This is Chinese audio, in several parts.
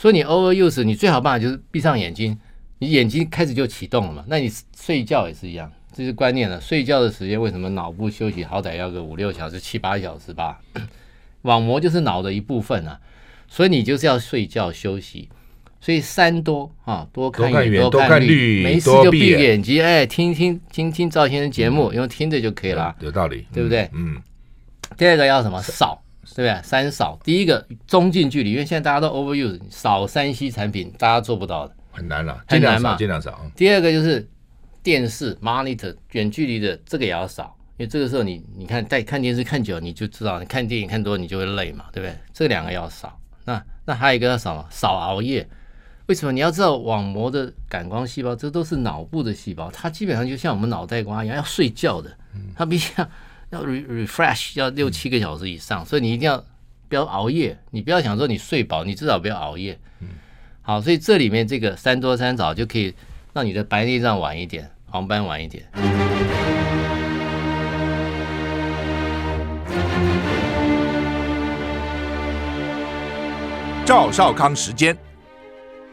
所以你 overuse，你最好办法就是闭上眼睛，你眼睛开始就启动了嘛。那你睡觉也是一样，这是观念了。睡觉的时间为什么脑部休息好歹要个五六小时、七八小时吧？网膜就是脑的一部分啊，所以你就是要睡觉休息。所以三多啊，多看远，多看绿，没事就闭眼睛，哎，听听听听赵先生节目，因为听着就可以了。有道理，对不对？嗯。第二个要什么？少，对不对？三少。第一个中近距离，因为现在大家都 overuse，少三 C 产品，大家做不到的，很难了，很难嘛，尽量少。第二个就是电视 monitor 远距离的，这个也要少，因为这个时候你你看在看电视看久，你就知道，你看电影看多，你就会累嘛，对不对？这两个要少。那那还有一个要少，少熬夜。为什么你要知道网膜的感光细胞，这都是脑部的细胞，它基本上就像我们脑袋瓜一样，要睡觉的，它必须要要 re refresh，要六七个小时以上，所以你一定要不要熬夜，你不要想说你睡饱，你至少不要熬夜。嗯好，所以这里面这个三多三少就可以让你的白内障晚一点，黄斑晚一点。赵少康时间。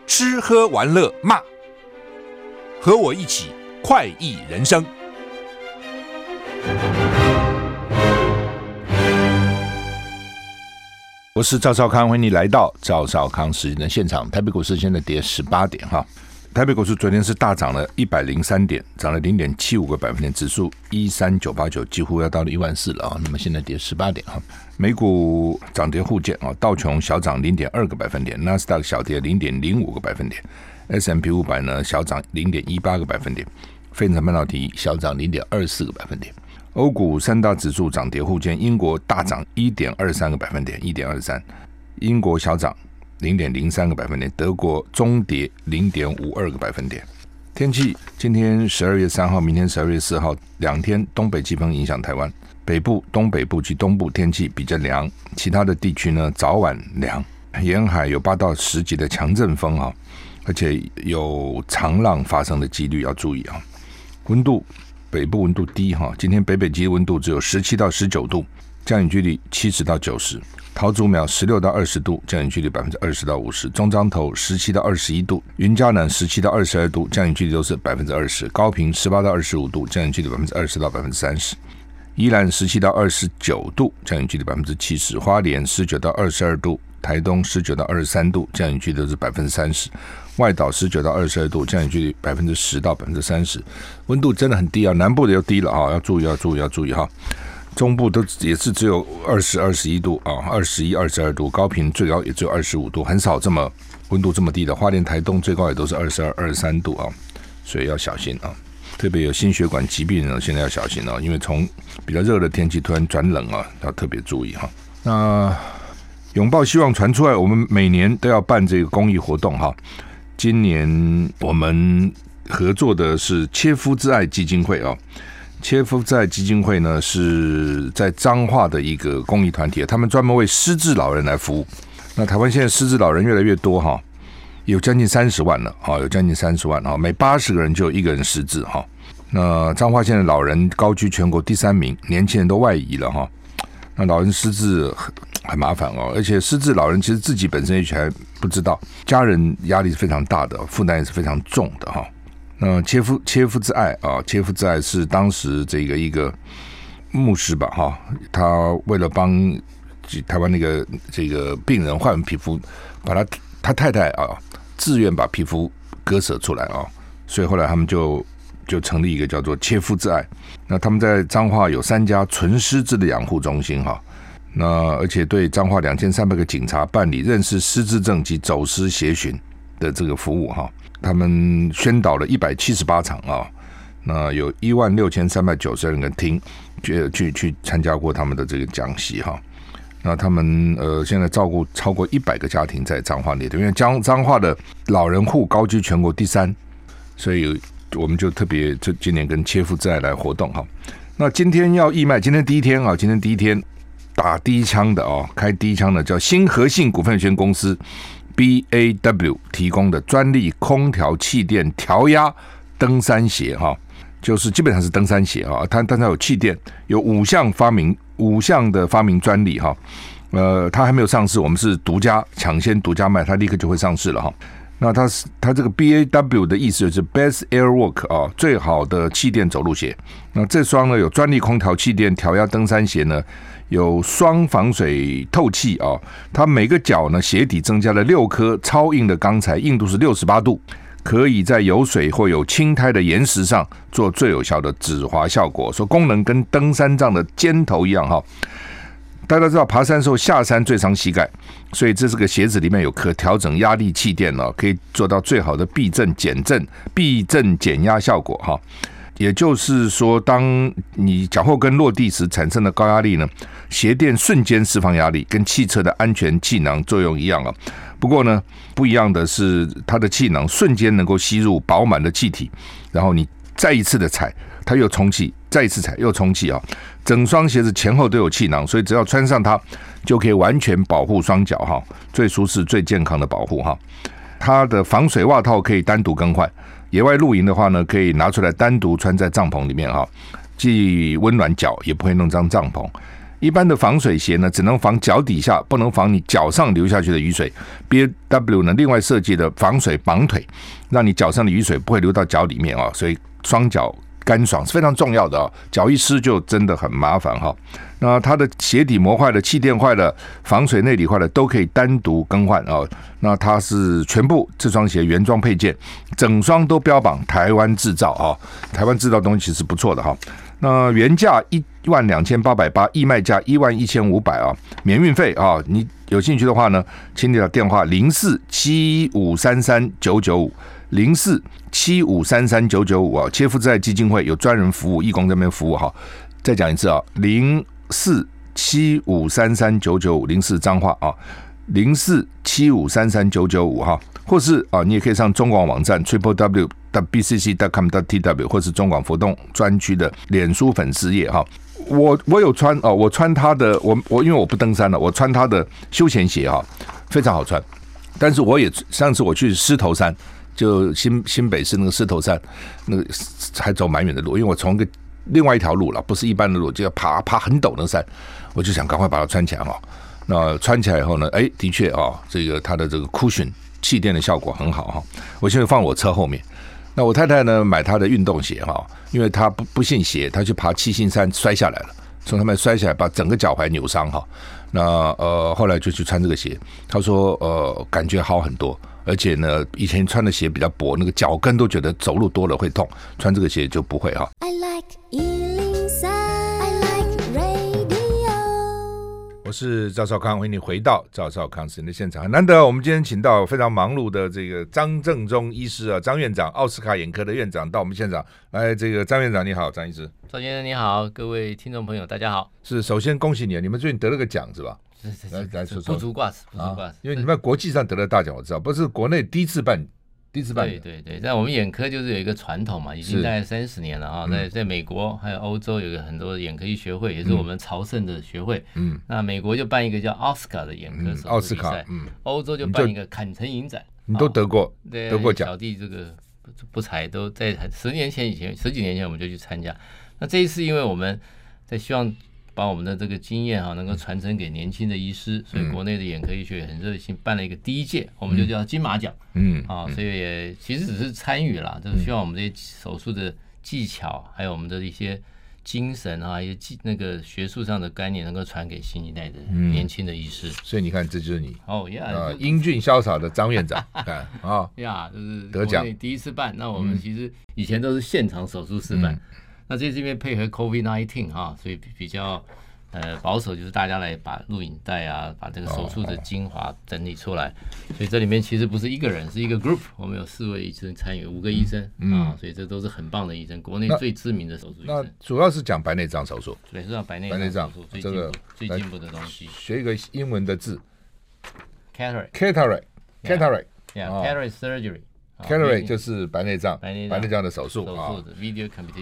吃喝玩乐骂，和我一起快意人生。我是赵少康，欢迎你来到赵少康时间的现场。台北股市现在跌十八点哈，台北股市昨天是大涨了一百零三点，涨了零点七五个百分点，指数一三九八九，几乎要到了一万四了啊。那么现在跌十八点哈。美股涨跌互见啊，道琼小涨零点二个百分点，纳斯达克小跌零点零五个百分点，S M P 五百呢小涨零点一八个百分点，费城半导体小涨零点二四个百分点。欧股三大指数涨跌互见，英国大涨一点二三个百分点，一点二三，英国小涨零点零三个百分点，德国中跌零点五二个百分点。天气，今天十二月三号，明天十二月四号，两天东北季风影响台湾。北部、东北部及东部天气比较凉，其他的地区呢早晚凉。沿海有八到十级的强阵风啊，而且有长浪发生的几率要注意啊。温度北部温度低哈，今天北北基温度只有十七到十九度，降雨距离七十到九十。桃竹苗十六到二十度，降雨距离百分之二十到五十。中彰投十七到二十一度，云嘉南十七到二十二度，降雨距离都是百分之二十。高屏十八到二十五度，降雨距离百分之二十到百分之三十。宜兰十七到二十九度，降雨距离百分之七十；花莲十九到二十二度，台东十九到二十三度，降雨距离都是百分之三十；外岛十九到二十二度，降雨距离百分之十到百分之三十。温度真的很低啊，南部的又低了啊，要注意，要注意，要注意哈。中部都也是只有二十二十一度啊，二十一、二十二度，高频最高也只有二十五度，很少这么温度这么低的。花莲、台东最高也都是二十二、二十三度啊，所以要小心啊。特别有心血管疾病的人，现在要小心哦，因为从比较热的天气突然转冷啊，要特别注意哈。那拥抱希望传出来，我们每年都要办这个公益活动哈。今年我们合作的是切肤之爱基金会啊，切肤之爱基金会呢是在彰化的一个公益团体，他们专门为失智老人来服务。那台湾现在失智老人越来越多哈。有将近三十万了，啊，有将近三十万啊，每八十个人就有一个人失智哈。那彰化县的老人高居全国第三名，年轻人都外移了哈。那老人失智很很麻烦哦，而且失智老人其实自己本身也许还不知道，家人压力是非常大的，负担也是非常重的哈。那切肤切肤之爱啊，切肤之爱是当时这个一个牧师吧哈，他为了帮台湾那个这个病人换皮肤，把他他太太啊。自愿把皮肤割舍出来啊，所以后来他们就就成立一个叫做切肤之爱。那他们在彰化有三家纯失智的养护中心哈，那而且对彰化两千三百个警察办理认识失智症及走失协寻的这个服务哈。他们宣导了一百七十八场啊，那有一万六千三百九十二人听，去去去参加过他们的这个讲习哈。那他们呃，现在照顾超过一百个家庭在彰化里头，因为彰彰化的老人户高居全国第三，所以我们就特别就今年跟切肤之爱来活动哈。那今天要义卖，今天第一天啊，今天第一天打第一枪的啊，开第一枪的叫新和信股份有限公司 BAW 提供的专利空调气垫调压登山鞋哈，就是基本上是登山鞋啊，它但它有气垫，有五项发明。五项的发明专利哈，呃，它还没有上市，我们是独家抢先独家卖，它立刻就会上市了哈。那它是它这个 B A W 的意思就是 Best Airwalk 啊，最好的气垫走路鞋。那这双呢有专利空调气垫调压登山鞋呢，有双防水透气啊，它每个脚呢鞋底增加了六颗超硬的钢材，硬度是六十八度，可以在有水或有青苔的岩石上做最有效的止滑效果。说功能跟登山杖的尖头一样哈。大家知道爬山的时候下山最伤膝盖，所以这是个鞋子里面有可调整压力气垫哦，可以做到最好的避震减震、避震减压效果哈。也就是说，当你脚后跟落地时产生的高压力呢，鞋垫瞬间释放压力，跟汽车的安全气囊作用一样啊。不过呢，不一样的是它的气囊瞬间能够吸入饱满的气体，然后你再一次的踩，它又充气，再一次踩又充气啊。整双鞋子前后都有气囊，所以只要穿上它，就可以完全保护双脚哈，最舒适、最健康的保护哈。它的防水袜套可以单独更换，野外露营的话呢，可以拿出来单独穿在帐篷里面哈，既温暖脚，也不会弄脏帐篷。一般的防水鞋呢，只能防脚底下，不能防你脚上流下去的雨水。BAW 呢，另外设计的防水绑腿，让你脚上的雨水不会流到脚里面啊，所以双脚。干爽是非常重要的啊，脚一湿就真的很麻烦哈。那它的鞋底磨坏了、气垫坏了、防水内里坏了，都可以单独更换啊。那它是全部这双鞋原装配件，整双都标榜台湾制造啊。台湾制造东西是不错的哈。那原价一万两千八百八，义卖价一万一千五百啊，免运费啊。你有兴趣的话呢，请你打电话零四七五三三九九五。零四七五三三九九五啊，切夫兹基金会有专人服务，义工这边服务哈。再讲一次啊，零四七五三三九九五，零四脏话啊，零四七五三三九九五哈，或是啊，你也可以上中广网站 triple w 的 b c c dot com dot t w，或是中广活动专区的脸书粉丝页哈。我我有穿哦，我穿他的，我我因为我不登山了，我穿他的休闲鞋哈，非常好穿。但是我也上次我去狮头山。就新新北市那个狮头山，那个还走蛮远的路，因为我从个另外一条路了，不是一般的路，就要爬爬很陡的山，我就想赶快把它穿起来哈。那穿起来以后呢，哎，的确啊，这个它的这个 cushion 气垫的效果很好哈。我现在放我车后面。那我太太呢，买她的运动鞋哈，因为她不不信邪，她去爬七星山摔下来了，从上面摔下来，把整个脚踝扭伤哈。那呃，后来就去穿这个鞋，她说呃，感觉好很多。而且呢，以前穿的鞋比较薄，那个脚跟都觉得走路多了会痛，穿这个鞋就不会哈。I like 103, I like radio。我是赵少康，欢迎你回到赵少康时间的现场。很难得，我们今天请到非常忙碌的这个张正忠医师啊，张院长，奥斯卡眼科的院长到我们现场来。这个张院长你好，张医师。赵先生你好，各位听众朋友大家好。是，首先恭喜你，你们最近得了个奖是吧？来来说说，不足挂齿，不足挂齿、啊。因为你们国际上得了大奖，我知道，不是国内第一次办，第一次办。对对对，在我们眼科就是有一个传统嘛，已经大概三十年了啊。在在美国还有欧洲有个很多眼科医学会，也是我们朝圣的学会。嗯，那美国就办一个叫奥斯卡的眼科手术比赛，奥斯卡。嗯，欧洲就办一个坎城影展，你都得过，对，得过奖。小弟这个不不才都在十年前以前，十几年前我们就去参加。那这一次因为我们在希望。把我们的这个经验哈，能够传承给年轻的医师，所以国内的眼科医学很热心，办了一个第一届，我们就叫金马奖。嗯，啊，所以也其实只是参与了，就是希望我们这些手术的技巧，还有我们的一些精神啊，一些技那个学术上的概念，能够传给新一代的年轻的医师。所以你看，这就是你。哦呀，英俊潇洒的张院长，啊，呀，就是得奖。第一次办。那我们其实以前都是现场手术示范。那这这边配合 COVID-19 哈，所以比较呃保守，就是大家来把录影带啊，把这个手术的精华整理出来。所以这里面其实不是一个人，是一个 group，我们有四位医生参与，五个医生啊，所以这都是很棒的医生，国内最知名的手术医生。那主要是讲白内障手术，对，是讲白内障手术，这个最进步的东西。学一个英文的字，cataract，cataract，cataract，yeah，cataract surgery。Cataract 就是白内障，白内障的手术啊。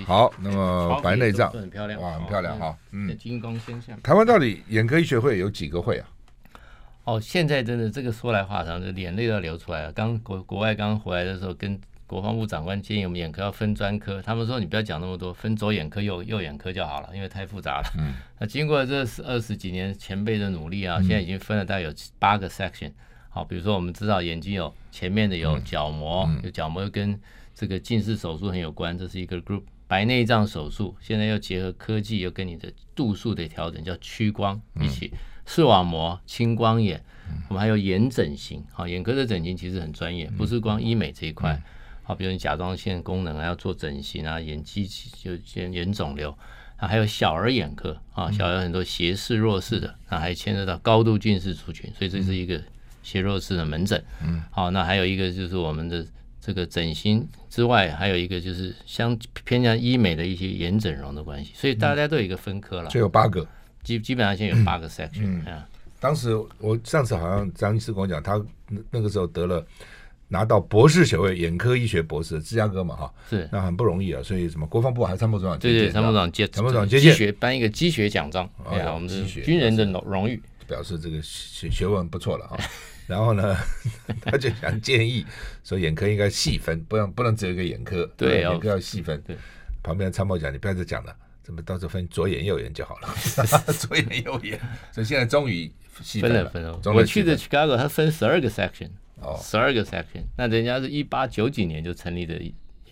好，那么白内障很漂亮，哇，很漂亮哈。嗯，金光闪闪。台湾到底眼科医学会有几个会啊？哦，现在真的这个说来话长，就眼泪都要流出来了。刚国国外刚回来的时候，跟国防部长官建议我们眼科要分专科，他们说你不要讲那么多，分左眼科、右右眼科就好了，因为太复杂了。嗯，那经过这二十几年前辈的努力啊，现在已经分了大概有八个 section。好，比如说我们知道眼睛有前面的有角膜，有角膜又跟这个近视手术很有关，这是一个 group。白内障手术现在又结合科技，又跟你的度数的调整叫屈光一起，视网膜、青光眼，我们还有眼整形。好，眼科的整形其实很专业，不是光医美这一块。好，比如你甲状腺功能啊要做整形啊，眼肌就眼眼肿瘤啊，还有小儿眼科啊，小儿很多斜视弱视的，那还牵涉到高度近视族群，所以这是一个斜弱势的门诊。嗯，好，那还有一个就是我们的。这个整形之外，还有一个就是相偏向医美的一些眼整容的关系，所以大家都有一个分科了。就有八个，基基本上现在有八个 section。嗯，嗯当时我上次好像张医师跟我讲，他那个时候得了拿到博士学位，眼科医学博士，芝加哥嘛哈，是那很不容易啊。所以什么国防部还参谋长，对对，参谋长接参谋长接机学颁一个积学奖章，哎呀，我们是军人的荣荣誉，表示这个学学问不错了哈。然后呢，他就想建议说，眼科应该细分，不能不能只有一个眼科，对，眼科要细分。对，旁边的参谋讲，你不要再讲了，怎么到时候分左眼右眼就好了？左眼右眼，所以现在终于细分了。分了，分了。我去的 Chicago，它分十二个 section，哦，十二个 section。那人家是一八九几年就成立的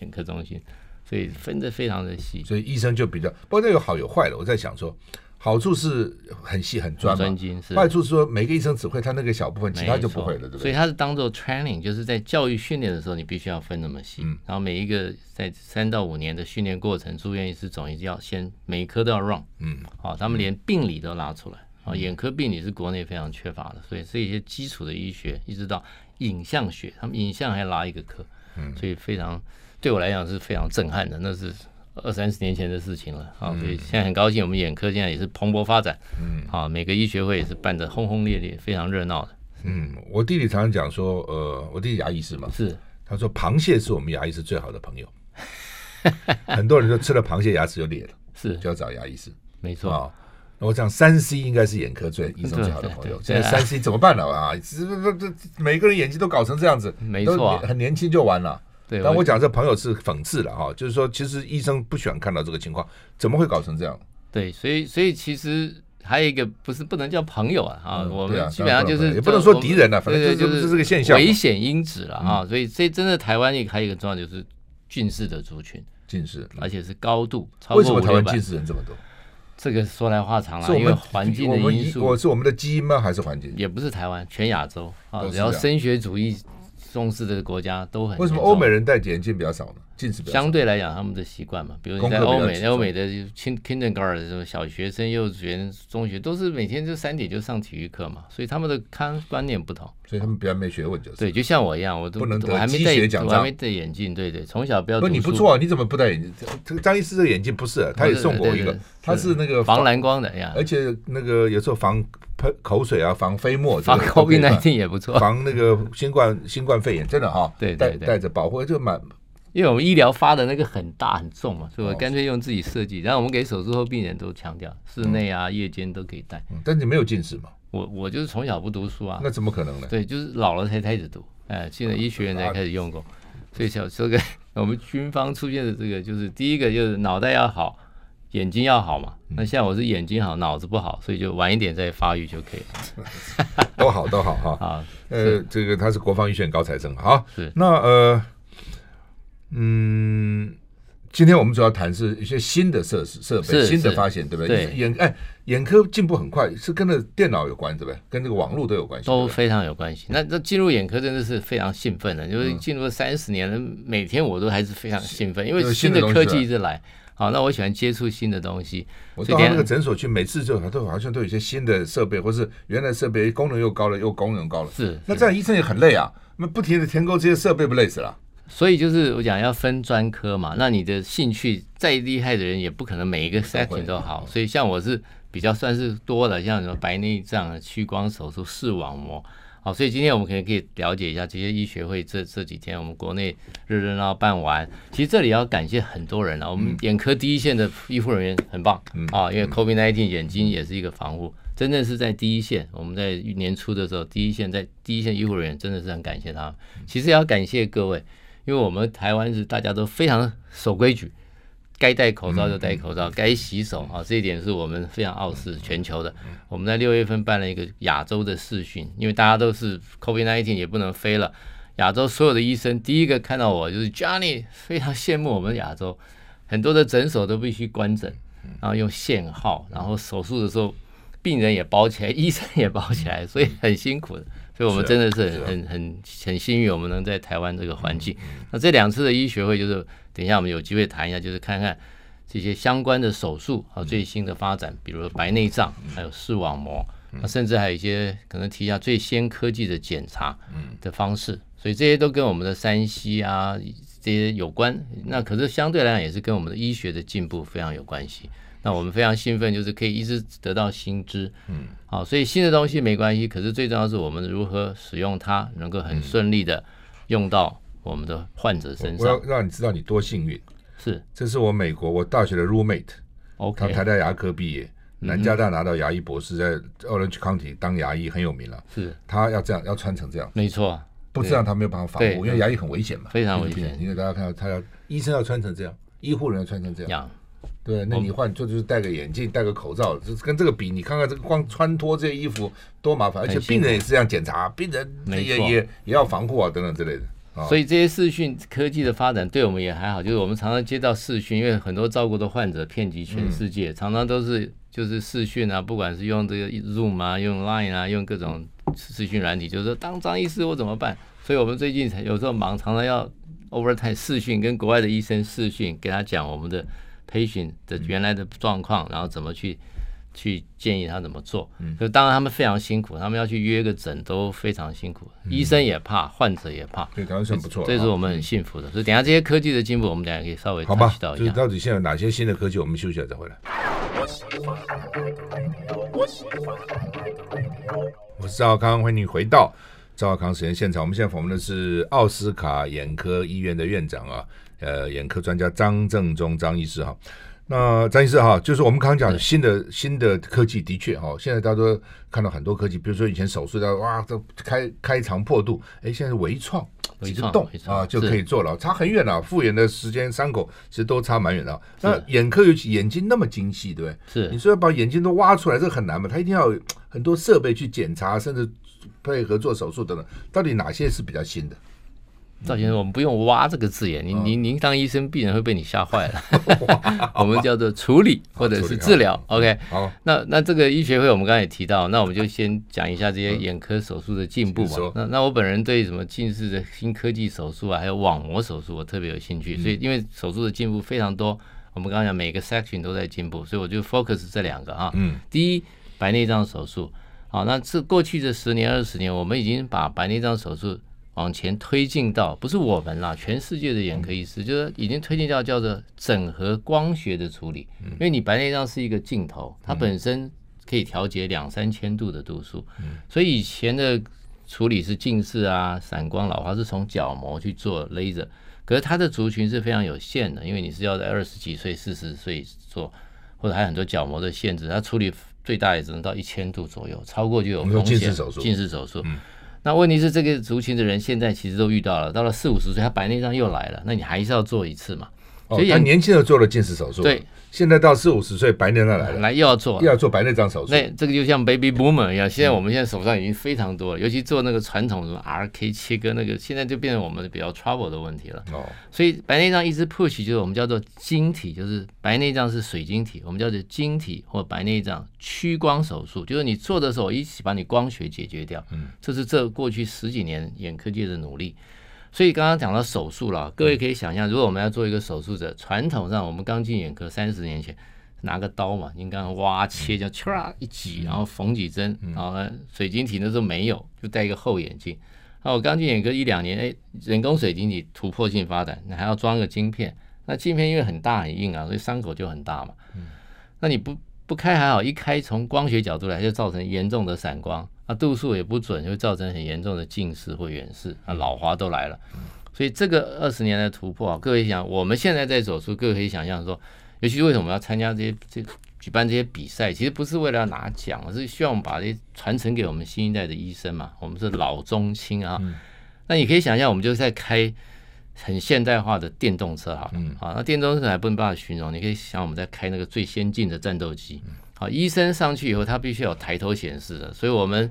眼科中心，所以分的非常的细。所以医生就比较，不过这有好有坏的。我在想说。好处是很细很专专精，是，坏处是说每个医生只会他那个小部分，其他就不会了，对不对？所以他是当做 training，就是在教育训练的时候，你必须要分那么细。嗯、然后每一个在三到五年的训练过程，住院医师总医要先每一科都要 run。嗯，好，他们连病理都拉出来。啊，眼科病理是国内非常缺乏的，所以这些基础的医学一直到影像学，他们影像还拉一个科。嗯，所以非常对我来讲是非常震撼的，那是。二三十年前的事情了啊，所以现在很高兴，我们眼科现在也是蓬勃发展。嗯，好，每个医学会也是办得轰轰烈烈，非常热闹的。嗯，我弟弟常常讲说，呃，我弟弟牙医师嘛，是，他说螃蟹是我们牙医师最好的朋友。很多人说吃了螃蟹牙齿就裂了，是，就要找牙医师。没错啊，那我讲三 C 应该是眼科最医生最好的朋友。现在三 C 怎么办了？啊，这这这每个人眼睛都搞成这样子，没错，很年轻就完了。对，但我讲这朋友是讽刺了哈，就是说，其实医生不喜欢看到这个情况，怎么会搞成这样？对，所以所以其实还有一个不是不能叫朋友啊，啊，我们基本上就是也不能说敌人了，反正就是这个现象，危险因子了啊。所以这真的台湾也还有一个重要就是近视的族群，近视，而且是高度。为什么台湾近视人这么多？这个说来话长了，因为环境的因素。我是我们的基因吗？还是环境？也不是台湾，全亚洲啊，只要升学主义。重视的国家都很。为什么欧美人戴眼镜比较少呢？近视比较相对来讲，他们的习惯嘛，比如你在欧美，欧美的 kindergarten 什么小学生、幼稚园、中学，都是每天就三点就上体育课嘛，所以他们的看观念不同，所以他们比较没学问，就是对，就像我一样，我都不能我还没戴，我还没戴眼镜，对对，从小不要。不，你不错啊，你怎么不戴眼镜？这个张医师这个眼镜不是，他也送过我一个，他是那个防蓝光的呀，而且那个有时候防。喷口水啊，防飞沫，防 COVID-19 也不错，防那个新冠新冠肺炎，真的哈，对对对带着保护就蛮，因为我们医疗发的那个很大很重嘛，所以我干脆用自己设计。然后我们给手术后病人都强调，室内啊、夜间都可以戴。但你没有近视嘛？我我就是从小不读书啊，那怎么可能呢？对，就是老了才开始读，哎，现在医学院才开始用过。所以小这个 我们军方出现的这个，就是第一个就是脑袋要好。眼睛要好嘛？那现在我是眼睛好，脑子不好，所以就晚一点再发育就可以了。都好，都好哈。啊，呃，这个他是国防医学院高材生。好，是那呃，嗯，今天我们主要谈是一些新的设施设备、新的发现，对不对？眼哎，眼科进步很快，是跟那电脑有关，对不对？跟这个网络都有关系，都非常有关系。那这进入眼科真的是非常兴奋的，就是进入了三十年了，每天我都还是非常兴奋，因为新的科技一直来。好，那我喜欢接触新的东西。我到那个诊所去，每次就都好像都有一些新的设备，或是原来设备功能又高了，又功能高了。是，那这样医生也很累啊，那不停的填购这些设备，不累死了？所以就是我讲要分专科嘛，那你的兴趣再厉害的人，也不可能每一个 section 都好。所以像我是比较算是多的，像什么白内障、屈光手术、视网膜。好，所以今天我们可能可以了解一下这些医学会这这几天我们国内热热闹办完，其实这里要感谢很多人啊，我们眼科第一线的医护人员很棒啊，因为 COVID-19 眼睛也是一个防护，真的是在第一线。我们在年初的时候，第一线在第一线医护人员真的是很感谢他们。其实也要感谢各位，因为我们台湾是大家都非常守规矩，该戴口罩就戴口罩，该洗手啊，这一点是我们非常傲视全球的。我们在六月份办了一个亚洲的视讯，因为大家都是 COVID-19 也不能飞了。亚洲所有的医生第一个看到我就是 Johnny，非常羡慕我们亚洲，很多的诊所都必须关诊，然后用限号，然后手术的时候病人也包起来，医生也包起来，所以很辛苦的。所以我们真的是很很很很幸运，我们能在台湾这个环境。那这两次的医学会就是等一下我们有机会谈一下，就是看看这些相关的手术和最新的发展，比如白内障，还有视网膜，那甚至还有一些可能提一下最先科技的检查的方式。所以这些都跟我们的山西啊这些有关，那可是相对来讲也是跟我们的医学的进步非常有关系。那我们非常兴奋，就是可以一直得到新知，嗯，好，所以新的东西没关系，可是最重要是我们如何使用它，能够很顺利的用到我们的患者身上。我要让你知道你多幸运，是，这是我美国我大学的 roommate，OK，他台大牙科毕业，南加大拿到牙医博士，在 Orange County 当牙医很有名了，是，他要这样要穿成这样，没错。不这样他没有办法防护，因为牙医很危险嘛，非常危险。因为大家看到他要医生要穿成这样，医护人员要穿成这样，对，那你换就就是戴个眼镜，戴个口罩，就跟这个比，你看看这个光穿脱这些衣服多麻烦，而且病人也是这样检查，病人也也也要防护啊等等之类的。所以这些视讯科技的发展对我们也还好，就是我们常常接到视讯，因为很多照顾的患者遍及全世界，常常都是就是视讯啊，不管是用这个 Zoom 啊，用 Line 啊，用各种。视讯软体就是说，当张医师我怎么办？所以我们最近有时候忙，常常要 overtime 视讯，跟国外的医生视讯，给他讲我们的 patient 的原来的状况，然后怎么去去建议他怎么做。就当然他们非常辛苦，他们要去约个诊都非常辛苦，医生也怕，患者也怕。对，当然算不错，这是我们很幸福的。所以等下这些科技的进步，我们等下可以稍微谈到一下。就是到底现在有哪些新的科技？我们休息了再回来。我是赵少康，欢迎你回到赵少康时间现场。我们现在访问的是奥斯卡眼科医院的院长啊，呃，眼科专家张正中张医师哈。那张医师哈，就是我们刚刚讲新的新的科技，的确哈，现在大家都看到很多科技，比如说以前手术的哇，都开开肠破肚，哎，现在是微创，几个洞啊就可以做了，差很远了，复原的时间伤口其实都差蛮远的。那眼科尤其眼睛那么精细，对不对？是，你说要把眼睛都挖出来，这很难嘛？他一定要很多设备去检查，甚至配合做手术等等。到底哪些是比较新的？赵先生，我们不用“挖”这个字眼，您您您当医生，必然会被你吓坏了。我们叫做处理或者是治疗。OK，好，那那这个医学会我们刚才也提到，那我们就先讲一下这些眼科手术的进步嘛。那那我本人对什么近视的新科技手术啊，还有网膜手术，我特别有兴趣。所以因为手术的进步非常多，我们刚刚讲每个 section 都在进步，所以我就 focus 这两个啊。嗯，第一，白内障手术。好，那这过去这十年二十年，我们已经把白内障手术。往前推进到不是我们啦，全世界的眼科医师就是已经推进到叫做整合光学的处理，因为你白内障是一个镜头，它本身可以调节两三千度的度数，所以以前的处理是近视啊、散光、老花是从角膜去做 laser，可是它的族群是非常有限的，因为你是要在二十几岁、四十岁做，或者还有很多角膜的限制，它处理最大也只能到一千度左右，超过就有风险。近视手术，近视手术。那问题是，这个族群的人现在其实都遇到了，到了四五十岁，他白内障又来了，那你还是要做一次嘛？所以他年轻的做了近视手术，对。现在到四五十岁，白内障来了，来又要做，又要做白内障手术。那这个就像 baby boomer 一样，现在我们现在手上已经非常多了，尤其做那个传统什么 RK 切割那个，现在就变成我们比较 trouble 的问题了。哦，所以白内障一直 push 就是我们叫做晶体，就是白内障是水晶体，我们叫做晶体或白内障屈光手术，就是你做的时候一起把你光学解决掉。嗯，这是这过去十几年眼科界的努力。所以刚刚讲到手术了，各位可以想象，如果我们要做一个手术者，传统上我们刚进眼科三十年前，拿个刀嘛，你刚刚挖切，就唰一挤，然后缝几针，然后呢，水晶体那时候没有，就戴一个厚眼镜。那我刚进眼科一两年，哎，人工水晶体突破性发展，你还要装个晶片，那晶片因为很大很硬啊，所以伤口就很大嘛。那你不不开还好，一开从光学角度来就造成严重的散光。啊，度数也不准，就会造成很严重的近视或远视，啊，老花都来了。所以这个二十年的突破啊，各位想，我们现在在走出，各位可以想象说，尤其是为什么要参加这些这举办这些比赛，其实不是为了要拿奖，而是希望我们把这些传承给我们新一代的医生嘛。我们是老中青啊，那你可以想象，我们就在开很现代化的电动车哈，嗯，好，那电动车还不能办法形容，你可以想我们在开那个最先进的战斗机，好，医生上去以后，他必须有抬头显示的，所以我们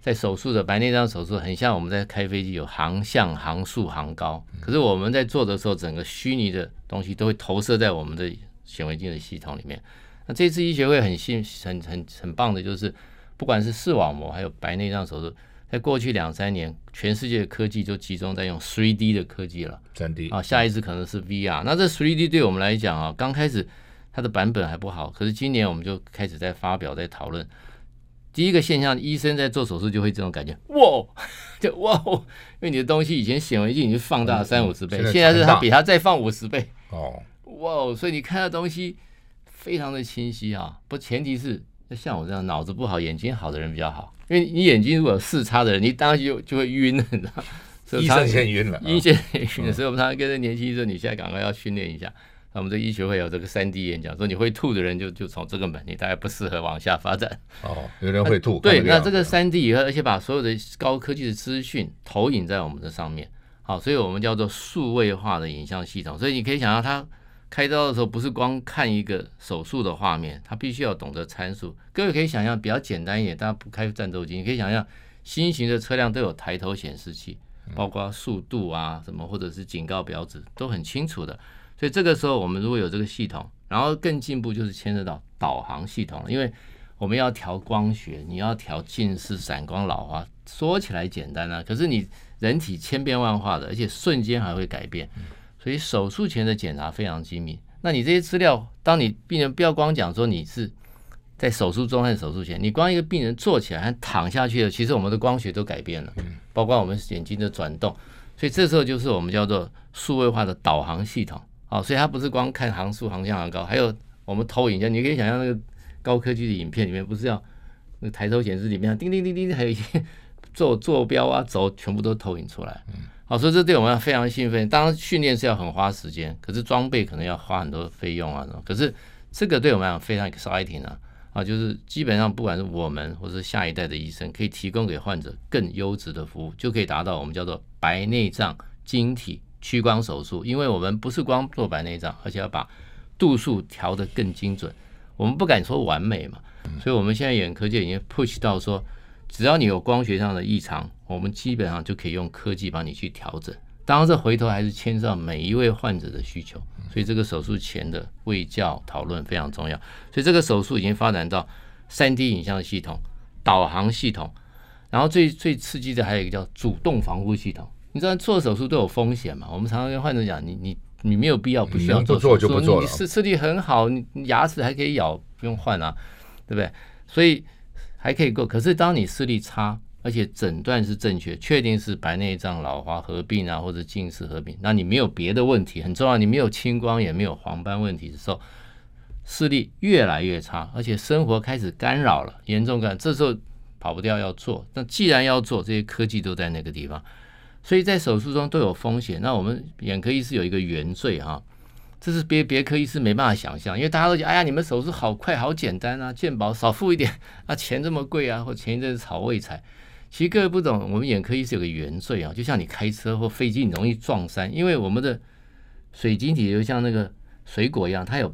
在手术的白内障手术，很像我们在开飞机有航向、航速、航高，可是我们在做的时候，整个虚拟的东西都会投射在我们的显微镜的系统里面。那这次医学会很新、很很很棒的，就是不管是视网膜还有白内障手术。在过去两三年，全世界的科技都集中在用 3D 的科技了。3D 啊，下一次可能是 VR。那这 3D 对我们来讲啊，刚开始它的版本还不好，可是今年我们就开始在发表、在讨论。第一个现象，医生在做手术就会这种感觉，哇，就哇，因为你的东西以前显微镜已经放大三五十倍，现在是它比它再放五十倍。哦，哇，所以你看的东西非常的清晰啊。不，前提是像我这样脑子不好、眼睛好的人比较好。因为你眼睛如果有视差的人，你当然就就会晕了，你知道？所以医生先晕了，医生先晕了。所以我们常常跟着年轻医生，你现在赶快要训练一下。那我们这医学会有这个三 D 演讲，说你会吐的人就就从这个门，你大概不适合往下发展。哦，有人会吐。对，那这个三 D 以后，而且把所有的高科技的资讯投影在我们的上面，好，所以我们叫做数位化的影像系统。所以你可以想象他。开刀的时候不是光看一个手术的画面，他必须要懂得参数。各位可以想象比较简单一点，大家不开战斗机，你可以想象新型的车辆都有抬头显示器，包括速度啊什么或者是警告标志都很清楚的。所以这个时候我们如果有这个系统，然后更进步就是牵涉到导航系统了，因为我们要调光学，你要调近视、散光、老花，说起来简单啊，可是你人体千变万化的，而且瞬间还会改变。所以手术前的检查非常精密。那你这些资料，当你病人不要光讲说你是在手术中还是手术前，你光一个病人坐起来和躺下去的，其实我们的光学都改变了，包括我们眼睛的转动。所以这时候就是我们叫做数位化的导航系统。好，所以它不是光看航速、航向、航高，还有我们投影一下，你可以想象那个高科技的影片里面，不是要那个抬头显示里面叮叮叮叮，还有一些 坐坐标啊、轴全部都投影出来。好，所以这对我们非常兴奋。当然，训练是要很花时间，可是装备可能要花很多费用啊。可是这个对我们来讲非常 exciting 啊！啊，就是基本上不管是我们或是下一代的医生，可以提供给患者更优质的服务，就可以达到我们叫做白内障晶体屈光手术。因为我们不是光做白内障，而且要把度数调得更精准。我们不敢说完美嘛，所以我们现在眼科界已经 push 到说。只要你有光学上的异常，我们基本上就可以用科技帮你去调整。当然，这回头还是牵涉到每一位患者的需求，所以这个手术前的卫教讨论非常重要。所以这个手术已经发展到三 D 影像系统、导航系统，然后最最刺激的还有一个叫主动防护系统。你知道做手术都有风险嘛？我们常常跟患者讲，你你你没有必要不需要做手术，就不做。你视视力很好，你牙齿还可以咬，不用换啊，对不对？所以。还可以够，可是当你视力差，而且诊断是正确，确定是白内障、老花合并啊，或者近视合并，那你没有别的问题，很重要，你没有青光眼，也没有黄斑问题的时候，视力越来越差，而且生活开始干扰了，严重干扰，这时候跑不掉要做。那既然要做，这些科技都在那个地方，所以在手术中都有风险。那我们眼科医师有一个原罪哈。这是别别科医师没办法想象，因为大家都讲，哎呀，你们手术好快好简单啊，健保少付一点 啊，钱这么贵啊，或前一阵子炒胃财。其实各位不懂，我们眼科医师有个原罪啊，就像你开车或飞机，你容易撞山，因为我们的水晶体就像那个水果一样，它有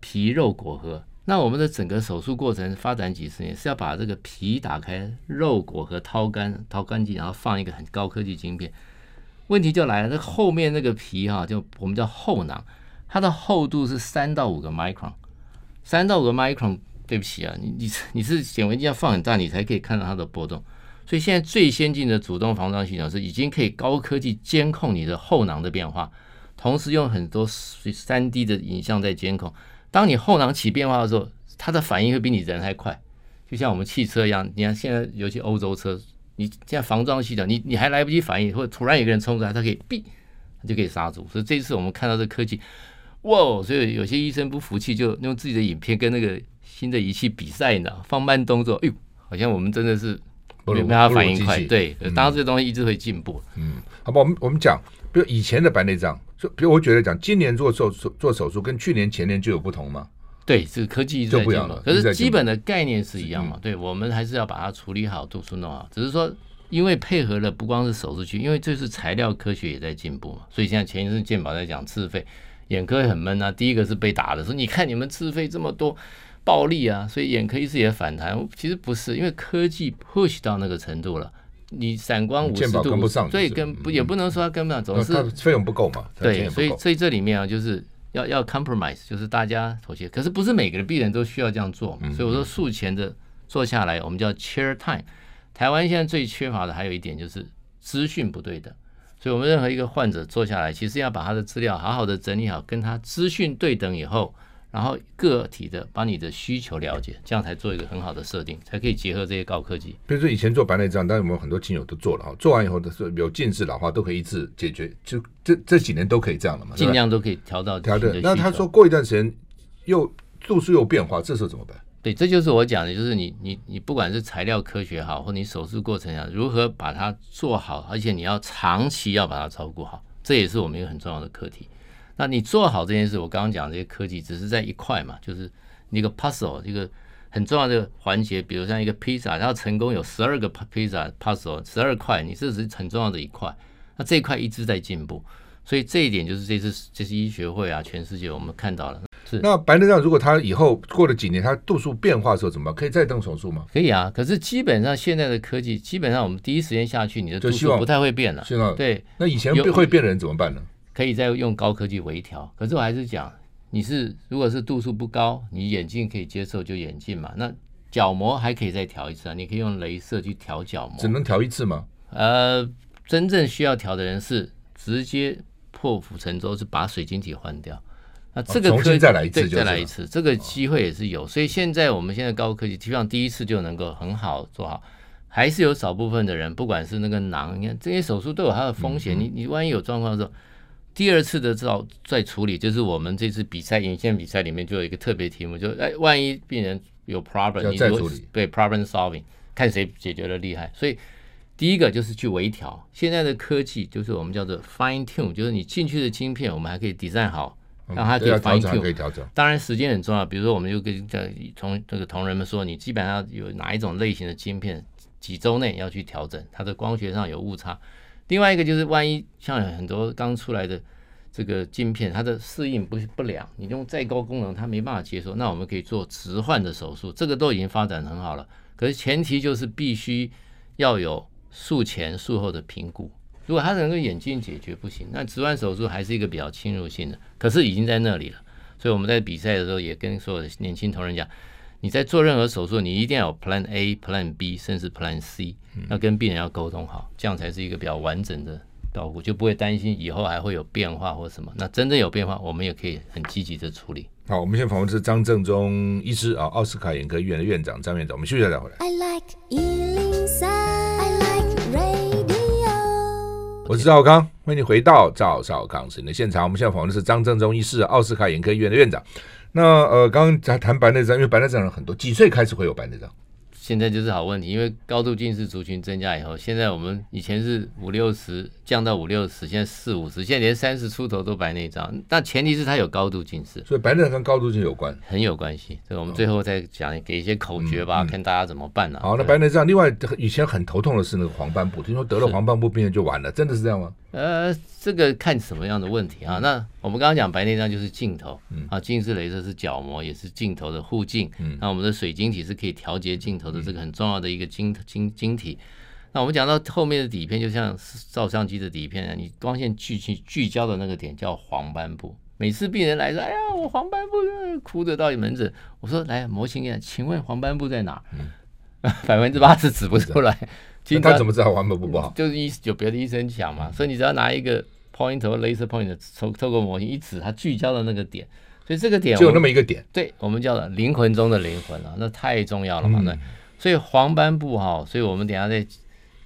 皮肉果核。那我们的整个手术过程发展几十年，是要把这个皮打开，肉果和掏干，掏干净，然后放一个很高科技晶片。问题就来了，这后面那个皮哈、就我们叫后囊。它的厚度是三到五个 micron，三到五个 micron，对不起啊，你你你是显微镜要放很大，你才可以看到它的波动。所以现在最先进的主动防撞系统是已经可以高科技监控你的后囊的变化，同时用很多三 D 的影像在监控。当你后囊起变化的时候，它的反应会比你人还快，就像我们汽车一样。你看现在尤其欧洲车，你现在防撞系统，你你还来不及反应，或者突然有个人冲出来，它可以哔，它就可以刹住。所以这一次我们看到这科技。哇所以有些医生不服气，就用自己的影片跟那个新的仪器比赛呢，放慢动作。哎呦，好像我们真的是没办法反应快。对，当然这东西一直会进步。嗯，好吧，我们我们讲，比如以前的白内障，就比如我觉得讲，今年做手术做手术跟去年前年就有不同吗？对，这个科技一直在进步，可是基本的概念是一样嘛。对，我们还是要把它处理好，度数弄好。只是说因为配合了不光是手术区，因为这是材料科学也在进步嘛，所以现在前一阵健保在讲自费，眼科很闷啊。第一个是被打的，说你看你们自费这么多暴力啊，所以眼科医师也反弹。其实不是，因为科技 push 到那个程度了，你散光五十度跟不上，所以跟不也不能说它跟不上，总是费用不够嘛。对，所以所以这里面啊，就是要要 compromise，就是大家妥协。可是不是每个的病人都需要这样做嘛，所以我说术前的。坐下来，我们叫 chair time。台湾现在最缺乏的还有一点就是资讯不对等，所以我们任何一个患者坐下来，其实要把他的资料好好的整理好，跟他资讯对等以后，然后个体的把你的需求了解，这样才做一个很好的设定，才可以结合这些高科技。比如说以前做白内障，但是我们很多亲友都做了哈，做完以后的时候有近视老化都可以一次解决，就这这几年都可以这样了嘛，尽量都可以调到调的。那他说过一段时间又度数又变化，这时候怎么办？对，这就是我讲的，就是你你你不管是材料科学好，或你手术过程啊，如何把它做好，而且你要长期要把它照顾好，这也是我们一个很重要的课题。那你做好这件事，我刚刚讲这些科技只是在一块嘛，就是那个 puzzle 一个很重要的环节，比如像一个披萨，它要成功有十二个 pizza puzzle 十二块，你这是很重要的一块，那这一块一直在进步，所以这一点就是这次这次医学会啊，全世界我们看到了。是那白内障，如果他以后过了几年，他度数变化的时候怎么办？可以再动手术吗？可以啊，可是基本上现在的科技，基本上我们第一时间下去，你的度数不太会变了。对，那以前会变的人怎么办呢？可以再用高科技微调。可是我还是讲，你是如果是度数不高，你眼镜可以接受就眼镜嘛。那角膜还可以再调一次啊，你可以用镭射去调角膜。只能调一次吗？呃，真正需要调的人是直接破釜沉舟，是把水晶体换掉。那这个可以再来一次，对，再来一次，这个机会也是有。所以现在我们现在高科技，基本上第一次就能够很好做好。还是有少部分的人，不管是那个囊，你看这些手术都有它的风险。你你万一有状况的时候，第二次的照再处理，就是我们这次比赛眼线比赛里面就有一个特别题目，就哎，万一病人有 problem，你如果对 problem solving，看谁解决的厉害。所以第一个就是去微调。现在的科技就是我们叫做 fine tune，就是你进去的晶片，我们还可以 design 好。让它可以 fine tune，当然时间很重要。比如说，我们就跟从这个同仁们说，你基本上有哪一种类型的晶片，几周内要去调整，它的光学上有误差。另外一个就是，万一像很多刚出来的这个晶片，它的适应不不良，你用再高功能，它没办法接受，那我们可以做置换的手术，这个都已经发展很好了。可是前提就是必须要有术前术后的评估。如果他能够眼镜解决不行，那植换手术还是一个比较侵入性的，可是已经在那里了。所以我们在比赛的时候也跟所有的年轻同仁讲，你在做任何手术，你一定要有 Plan A、Plan B，甚至 Plan C，要跟病人要沟通好，这样才是一个比较完整的照顾，就不会担心以后还会有变化或什么。那真正有变化，我们也可以很积极的处理。好，我们现在访问的是张正宗医师啊，奥斯卡眼科医院的院长张院长。我们休息一下再回来。I like 103, I like radio 我是赵少康，欢迎你回到赵少康时间的现场。我们现在访问的是张正宗医师，奥斯卡眼科医院的院长。那呃，刚刚在谈白内障，因为白内障人很多，几岁开始会有白内障？现在就是好问题，因为高度近视族群增加以后，现在我们以前是五六十降到五六十，现在四五十，现在连三十出头都白内障。但前提是他有高度近视，所以白内障跟高度近视有关，很有关系。所以我们最后再讲，给一些口诀吧，嗯嗯、看大家怎么办呢、啊？好，那白内障，另外以前很头痛的是那个黄斑部，听说得了黄斑部病人就完了，真的是这样吗？呃，这个看什么样的问题啊？那我们刚刚讲白内障就是镜头，啊，近视雷射是角膜，也是镜头的护镜。那我们的水晶体是可以调节镜头的这个很重要的一个晶晶晶体。那我们讲到后面的底片，就像照相机的底片，你光线聚聚聚焦的那个点叫黄斑部。每次病人来说，哎呀，我黄斑部哭着到门诊，我说来模型验，请问黄斑部在哪？百分之八十指不出来。他怎么知道黄斑部不好？就是医有别的医生讲嘛，所以 你只要拿一个 pointer 或 laser pointer 透透过模型一指，它聚焦的那个点，所以这个点就有那么一个点。对，我们叫做灵魂中的灵魂啊，那太重要了嘛。那所以黄斑部哈，所以我们等下再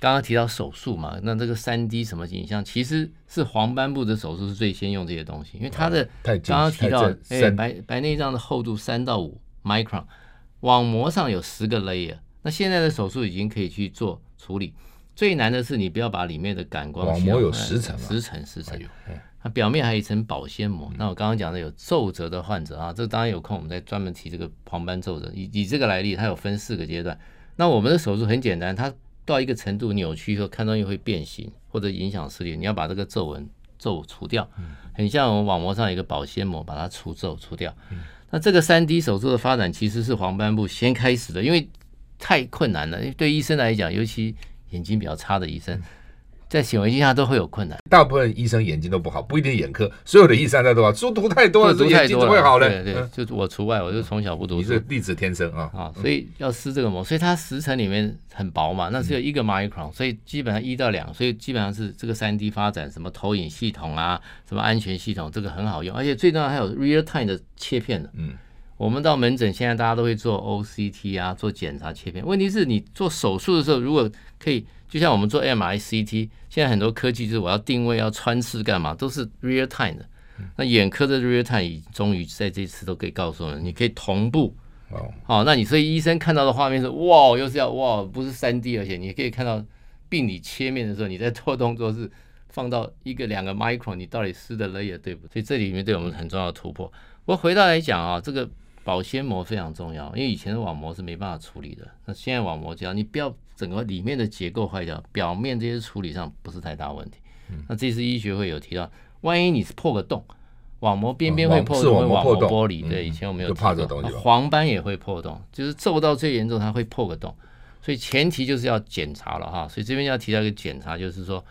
刚刚提到手术嘛，那这个三 D 什么影像，其实是黄斑部的手术是最先用这些东西，因为它的刚刚提到哎白白内障的厚度三到五 micron，网膜上有十个 layer，那现在的手术已经可以去做。处理最难的是你不要把里面的感光网膜有十层，十层十层，它表面还有一层保鲜膜。那我刚刚讲的有皱褶的患者啊，这当然有空我们再专门提这个黄斑皱褶。以以这个来例，它有分四个阶段。那我们的手术很简单，它到一个程度扭曲以后，看东西会变形或者影响视力，你要把这个皱纹皱除掉，很像我们网膜上有一个保鲜膜，把它除皱除掉。那这个三 D 手术的发展其实是黄斑部先开始的，因为太困难了，对医生来讲，尤其眼睛比较差的医生。在显微镜下都会有困难，大部分医生眼睛都不好，不一定眼科，所有的医生在都好，书读太多了，读太多了，会好嘞。对对，就我除外，我就从小不读书，你是粒子天生啊。啊，所以要撕这个膜，所以它十层里面很薄嘛，那只有一个 micron，所以基本上一到两，所以基本上是这个三 D 发展，什么投影系统啊，什么安全系统，这个很好用，而且最重要还有 real time 的切片的。嗯，我们到门诊现在大家都会做 OCT 啊，做检查切片，问题是你做手术的时候，如果可以。就像我们做 MRI、CT，现在很多科技就是我要定位、要穿刺干嘛，都是 real time 的。那眼科的 real time 终于在这次都可以告诉我们，你可以同步。哦，好，那你所以医生看到的画面是哇，又是要哇，不是三 D，而且你可以看到病理切面的时候，你在做动作是放到一个两个 micron，你到底撕的 layer 对不对？所以这里面对我们很重要的突破。我回到来讲啊，这个。保鲜膜非常重要，因为以前的网膜是没办法处理的。那现在网膜只要你不要整个里面的结构坏掉，表面这些处理上不是太大问题。那这次医学会有提到，万一你是破个洞，网膜边边会破洞，会网膜玻璃。对，以前我们有提到，黄斑也会破洞，就是皱到最严重，它会破个洞。所以前提就是要检查了哈。所以这边要提到一个检查，就是说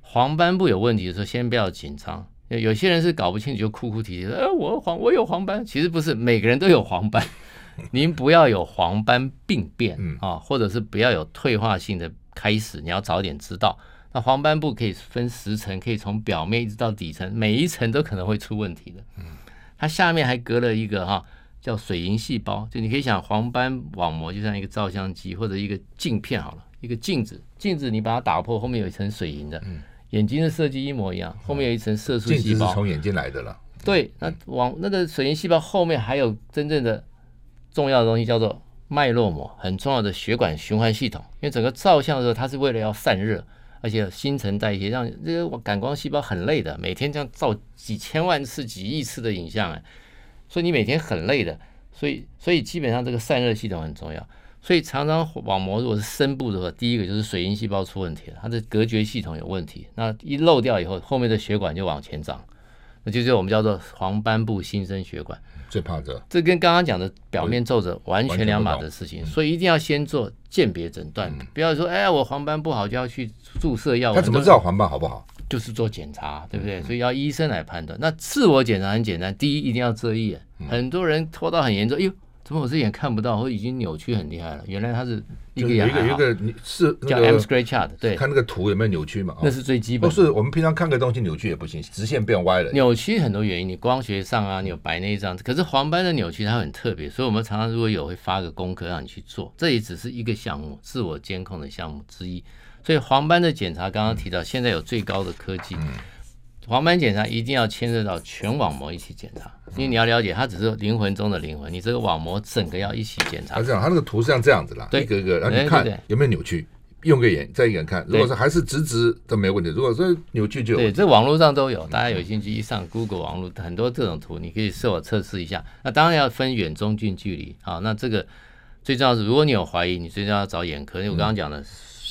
黄斑部有问题的时候，先不要紧张。有些人是搞不清楚就哭哭啼啼的，呃，我黄我有黄斑，其实不是，每个人都有黄斑，您不要有黄斑病变啊，或者是不要有退化性的开始，你要早点知道。那黄斑部可以分十层，可以从表面一直到底层，每一层都可能会出问题的。它下面还隔了一个哈叫水银细胞，就你可以想黄斑网膜就像一个照相机或者一个镜片好了，一个镜子，镜子你把它打破，后面有一层水银的。眼睛的设计一模一样，后面有一层色素细胞，是从眼睛来的了。对，那往那个水银细胞后面还有真正的重要的东西，叫做脉络膜，很重要的血管循环系统。因为整个照相的时候，它是为了要散热，而且新陈代谢，让这个感光细胞很累的，每天这样照几千万次、几亿次的影像，哎，所以你每天很累的，所以所以基本上这个散热系统很重要。所以常常网膜如果是深部的话，第一个就是水银细胞出问题了，它的隔绝系统有问题。那一漏掉以后，后面的血管就往前长，那就是我们叫做黄斑部新生血管。最怕这，这跟刚刚讲的表面皱褶完全两码的事情。所以一定要先做鉴别诊断，不要说哎呀我黄斑不好就要去注射药。他怎么知道黄斑好不好？就是做检查，对不对？所以要医生来判断。那自我检查很简单，第一一定要遮一眼。很多人拖到很严重，哎呦。怎么我这眼看不到，我已经扭曲很厉害了。原来它是一个眼，一个一个是叫 M square chart，对，看那个图有没有扭曲嘛？那是最基本的。不是我们平常看个东西扭曲也不行，直线变歪了。扭曲很多原因，你光学上啊，你有白内障，可是黄斑的扭曲它很特别，所以我们常常如果有会发个功课让你去做。这也只是一个项目，自我监控的项目之一。所以黄斑的检查刚刚提到，现在有最高的科技。嗯黄斑检查一定要牵涉到全网膜一起检查，因为你要了解它只是灵魂中的灵魂，你这个网膜整个要一起检查。它这样，它那个图是像这样子啦，对，一个一个，然后你看有没有扭曲，用个眼再一眼看，如果是还是直直都没问题，如果说扭曲就有。对，这网络上都有，大家有兴趣一上 Google 网络很多这种图，你可以自我测试一下。那当然要分远、中、近距离。啊，那这个最重要是，如果你有怀疑，你最重要要找眼科，因为我刚刚讲的。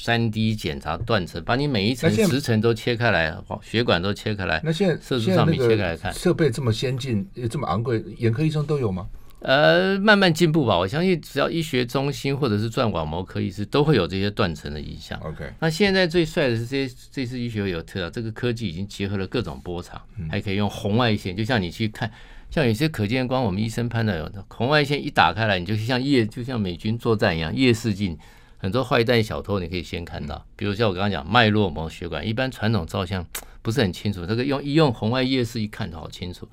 三 D 检查断层，把你每一层十层都切开来，血管都切开来。那现在色素上面切开来看，设备这么先进，这么昂贵，眼科医生都有吗？呃，慢慢进步吧。我相信只要医学中心或者是转网膜科医师，都会有这些断层的影像。OK。那现在最帅的是这些，这次医学有特这个科技已经结合了各种波长，还可以用红外线，就像你去看，像有些可见光，我们医生判断有的红外线一打开来，你就像夜，就像美军作战一样，夜视镜。很多坏蛋小偷，你可以先看到，比如像我刚刚讲脉络膜血管，一般传统照相 不是很清楚，这个用医用红外夜视一看就好清楚。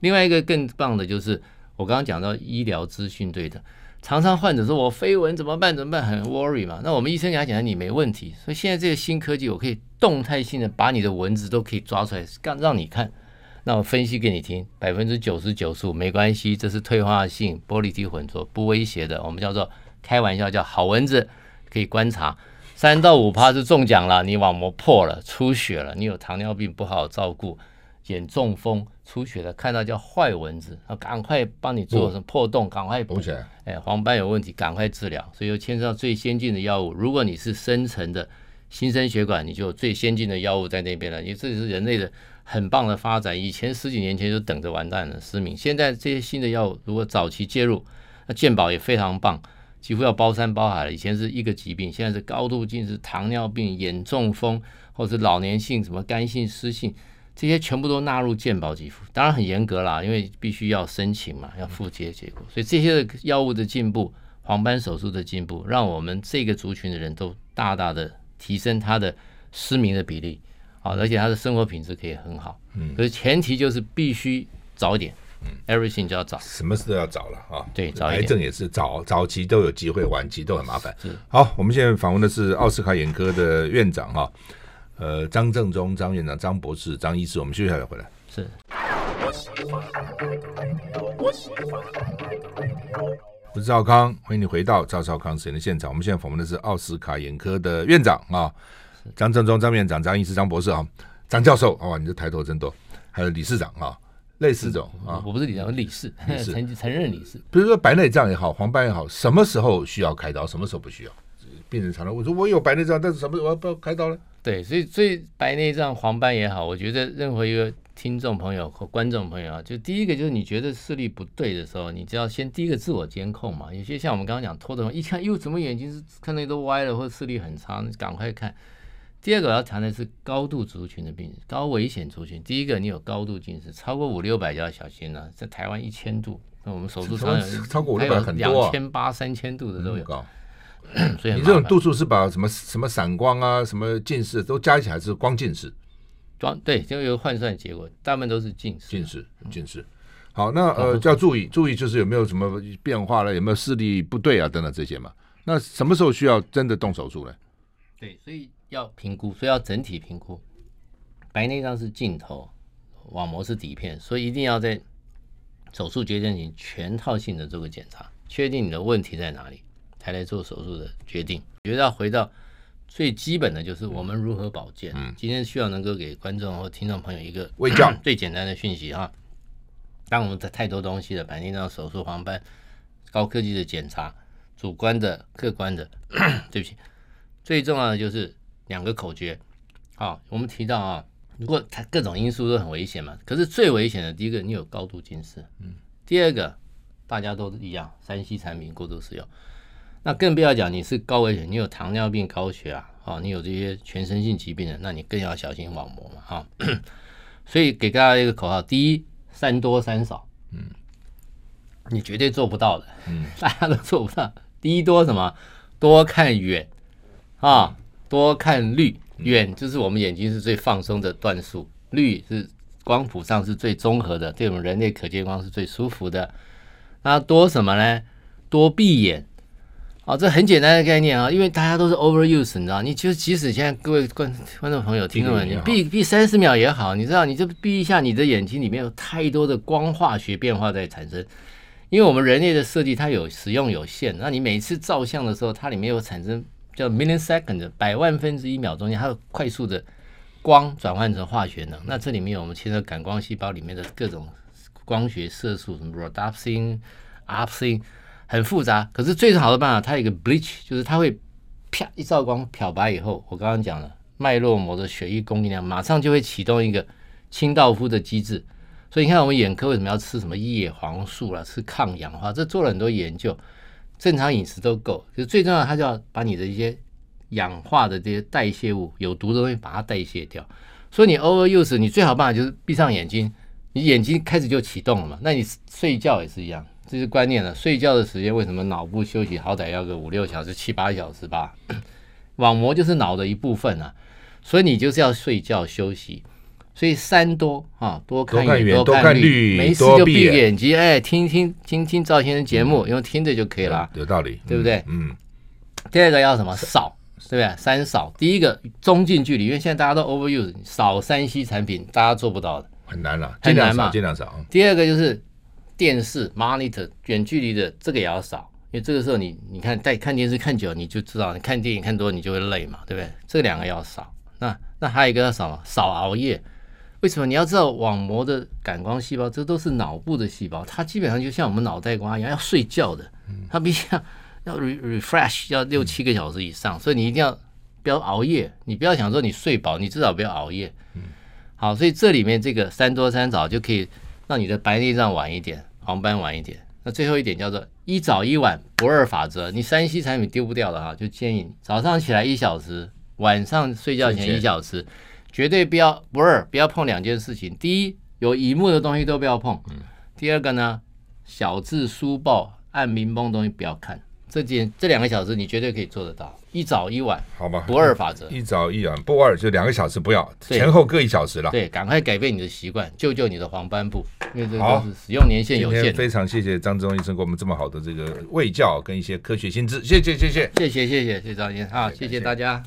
另外一个更棒的就是我刚刚讲到医疗资讯对的，常常患者说我飞蚊怎么办？怎么办？很 worry 嘛。那我们医生给他讲，你没问题。所以现在这个新科技，我可以动态性的把你的蚊子都可以抓出来，让让你看。那我分析给你听，百分之九十九十五没关系，这是退化性玻璃体混浊，不威胁的，我们叫做开玩笑叫好蚊子。可以观察，三到五趴是中奖了，你网膜破了、出血了，你有糖尿病不好好照顾，眼中风、出血了，看到叫坏蚊子，啊，赶快帮你做什么破洞，赶快补起来。哎，黄斑有问题，赶快治疗。所以又牵涉到最先进的药物。如果你是深层的新生血管，你就有最先进的药物在那边了。因为这是人类的很棒的发展。以前十几年前就等着完蛋了，失明。现在这些新的药物，如果早期介入，那健保也非常棒。几乎要包山包海了。以前是一个疾病，现在是高度近视、糖尿病、眼中风，或者是老年性什么肝性、湿性，这些全部都纳入健保给付。当然很严格啦，因为必须要申请嘛，要附接结果。所以这些的药物的进步，黄斑手术的进步，让我们这个族群的人都大大的提升他的失明的比例，啊，而且他的生活品质可以很好。嗯，可是前提就是必须早一点。Everything 就要早，什么事都要早了啊！对，早癌症也是早早期都有机会，晚期都很麻烦。是好，我们现在访问的是奥斯卡眼科的院长哈，呃，张正宗张院长、张博士、张医师，我们休息一下回来。是。我是赵康，欢迎你回到赵少康时间的现场。我们现在访问的是奥斯卡眼科的院长啊，张正宗张院长、张医师、张博士啊，张教授啊，你这抬头真多，还有理事长啊。类似这种啊，我不是理事，我理事，承承认理事。比如说白内障也好，黄斑也好，什么时候需要开刀，什么时候不需要？病人常常我说：“我有白内障，但是什么时候我要不要开刀呢？”对，所以所以白内障、黄斑也好，我觉得任何一个听众朋友和观众朋友啊，就第一个就是你觉得视力不对的时候，你就要先第一个自我监控嘛。有些像我们刚刚讲拖的，一看哟，怎么眼睛是看那都歪了，或者视力很差，你赶快看。第二个我要谈的是高度族群的病人，高危险族群。第一个，你有高度近视，超过五六百就要小心了，啊。在台湾一千度，那我们手术上有超过五六百很多，啊，两千八、三千度的都有。嗯、所以你这种度数是把什么什么散光啊、什么近视都加起来是光近视？光对，就有换算结果，大部分都是近视。近视，近视。好，那呃，就要注意注意，就是有没有什么变化了，有没有视力不对啊等等这些嘛？那什么时候需要真的动手术呢？对，所以。要评估，所以要整体评估。白内障是镜头，网膜是底片，所以一定要在手术决定前全套性的做个检查，确定你的问题在哪里，才来做手术的决定。觉得要回到最基本的就是我们如何保健。嗯，今天需要能够给观众或听众朋友一个卫教 最简单的讯息哈。当我们的太多东西了，白内障手术、黄斑、高科技的检查，主观的、客观的，对不起，最重要的就是。两个口诀，好，我们提到啊，如果它各种因素都很危险嘛，可是最危险的第一个，你有高度近视，嗯，第二个大家都一样，三 C 产品过度使用，那更不要讲你是高危险，你有糖尿病、高血压，啊，你有这些全身性疾病的，那你更要小心网膜嘛，哈，所以给大家一个口号：第一，三多三少，嗯，你绝对做不到的，嗯，大家都做不到。第一多什么？多看远，啊。多看绿，远就是我们眼睛是最放松的段数，绿是光谱上是最综合的，对我们人类可见光是最舒服的。那多什么呢？多闭眼，哦，这很简单的概念啊，因为大家都是 overuse，你知道，你就即使现在各位观观众朋友听众们，你闭闭三十秒也好，你知道，你就闭一下，你的眼睛里面有太多的光化学变化在产生，因为我们人类的设计它有使用有限，那你每次照相的时候，它里面有产生。叫 million second 百万分之一秒钟，它有快速的光转换成化学能。那这里面我们牵扯感光细胞里面的各种光学色素，什么 rhodopsin、opsin，很复杂。可是最好的办法，它有一个 bleach，就是它会啪一照光漂白以后，我刚刚讲了脉络膜的血液供应量马上就会启动一个清道夫的机制。所以你看我们眼科为什么要吃什么叶黄素啦，吃抗氧化，这做了很多研究。正常饮食都够，就最重要，它就要把你的一些氧化的这些代谢物、有毒的东西把它代谢掉。所以你 overuse，你最好办法就是闭上眼睛，你眼睛开始就启动了嘛。那你睡觉也是一样，这是观念了。睡觉的时间为什么脑部休息好歹要个五六小时、七八小时吧？网膜就是脑的一部分啊，所以你就是要睡觉休息。所以三多啊，多看远，多看绿，没事就闭眼睛，哎，听听听听赵先生节目，用听着就可以了，有道理，对不对？嗯。第二个要什么？少，对不对？三少。第一个中近距离，因为现在大家都 overuse，少三 C 产品，大家做不到的，很难了，很难嘛，尽量少。第二个就是电视 monitor 远距离的，这个也要少，因为这个时候你你看在看电视看久，你就知道，你看电影看多，你就会累嘛，对不对？这两个要少。那那还有一个要少，少熬夜。为什么你要知道网膜的感光细胞，这都是脑部的细胞，它基本上就像我们脑袋瓜一样，要睡觉的，它必须要要 re refresh，要六七个小时以上，所以你一定要不要熬夜，你不要想说你睡饱，你至少不要熬夜。好，所以这里面这个三多三早就可以让你的白内障晚一点，黄斑晚一点。那最后一点叫做一早一晚不二法则，你山西产品丢不掉的哈，就建议你早上起来一小时，晚上睡觉前一小时。绝对不要不二，不要碰两件事情。第一，有萤幕的东西都不要碰。第二个呢，小字书报、暗民崩的东西不要看。这件这两个小时你绝对可以做得到，一早一晚，好吧？不二法则，一早一晚不二，就两个小时不要，前后各一小时了。对，赶快改变你的习惯，救救你的黄斑部，因为这个都是使用年限有限。非常谢谢张忠医生给我们这么好的这个卫教跟一些科学新知，谢谢谢谢谢谢谢谢谢张医生，好，谢谢大家。